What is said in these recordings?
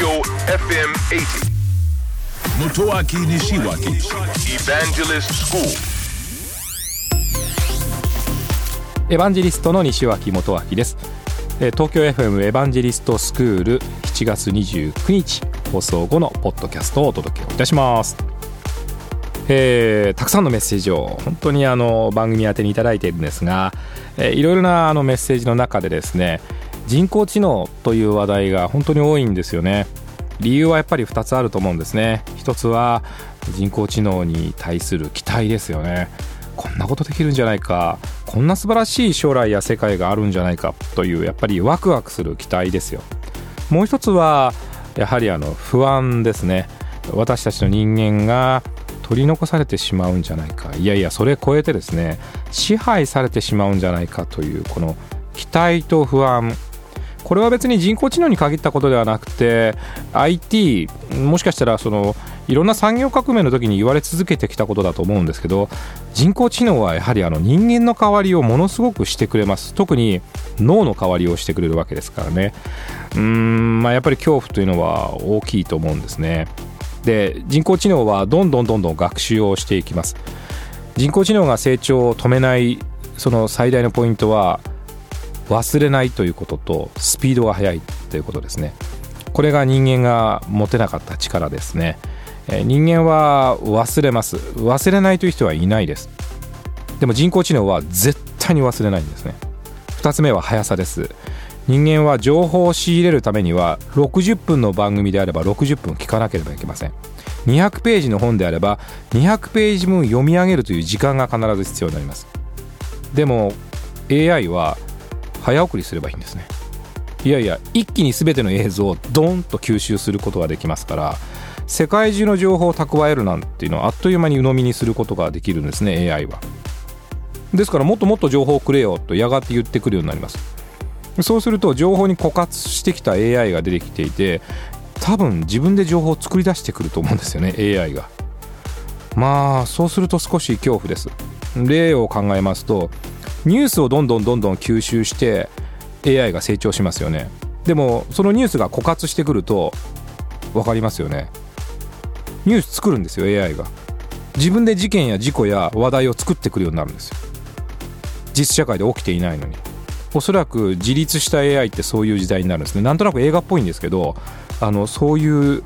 Tokyo FM 80. Motoaki Nishiwaki Evangelist School. エヴァンジリストの西脇元明です東京 FM エヴァンジリストスクール7月29日放送後のポッドキャストをお届けいたしますえーたくさんのメッセージを本当にあの番組宛てにいただいているんですが、えーいろいろなあのメッセージの中でですね人工知能という話題が本当に多いんですよね。理由はやっぱり2つあると思うんですね。一つは人工知能に対する期待ですよね。こんなことできるんじゃないか。こんな素晴らしい将来や世界があるんじゃないか。というやっぱりワクワクする期待ですよ。もう一つはやはりあの不安ですね。私たちの人間が取り残されてしまうんじゃないか。いやいやそれ超えてですね支配されてしまうんじゃないかというこの期待と不安。これは別に人工知能に限ったことではなくて IT もしかしたらそのいろんな産業革命の時に言われ続けてきたことだと思うんですけど人工知能はやはりあの人間の代わりをものすごくしてくれます。特に脳の代わりをしてくれるわけですからね。うーんまあやっぱり恐怖というのは大きいと思うんですね。で人工知能はどんどんどんどん学習をしていきます。人工知能が成長を止めないその最大のポイントは忘れないということとスピードが速いということですね。これが人間が持てなかった力ですね。人間は忘れます。忘れないという人はいないです。でも人工知能は絶対に忘れないんですね。2つ目は速さです。人間は情報を仕入れるためには60分の番組であれば60分聞かなければいけません。200ページの本であれば200ページ分読み上げるという時間が必ず必要になります。でも AI は早送りすればいいんですね。いやいや一気に全ての映像をドーンと吸収することができますから世界中の情報を蓄えるなんていうのはあっという間に鵜呑みにすることができるんですね AI は。ですからもっともっと情報をくれよとやがて言ってくるようになります。そうすると情報に枯渇してきた AI が出てきていて多分自分で情報を作り出してくると思うんですよね AI が。まあそうすると少し恐怖です。例を考えますとニュースをどんどんどんどん吸収して AI が成長しますよね。でもそのニュースが枯渇してくると分かりますよね。ニュース作るんですよ AI が。自分で事件や事故や話題を作ってくるようになるんですよ。実社会で起きていないのに。おそらく自立した AI ってそういう時代になるんですね。なんとなく映画っぽいんですけどあのそういう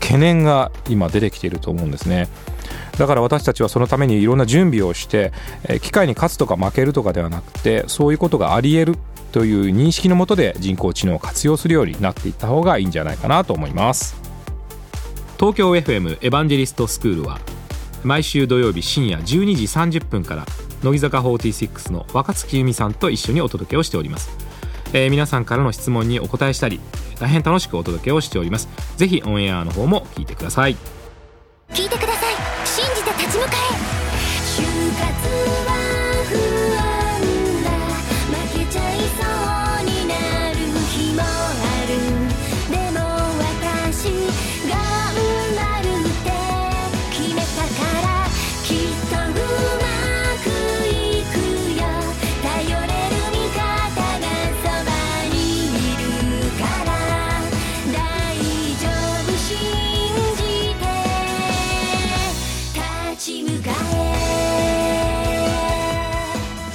懸念が今出てきていると思うんですね。だから私たちはそのためにいろんな準備をしてえー機械に勝つとか負けるとかではなくてそういうことがあり得るという認識のもとで人工知能を活用するようになっていった方がいいんじゃないかなと思います。東京 FM エヴァンジェリストスクールは毎週土曜日深夜12時30分から乃木坂46の若月由美さんと一緒にお届けをしております、えー皆さんからの質問にお答えしたり大変楽しくお届けをしております。ぜひオンエアの方も聞いてください。聞いてください立ち向かえ。就活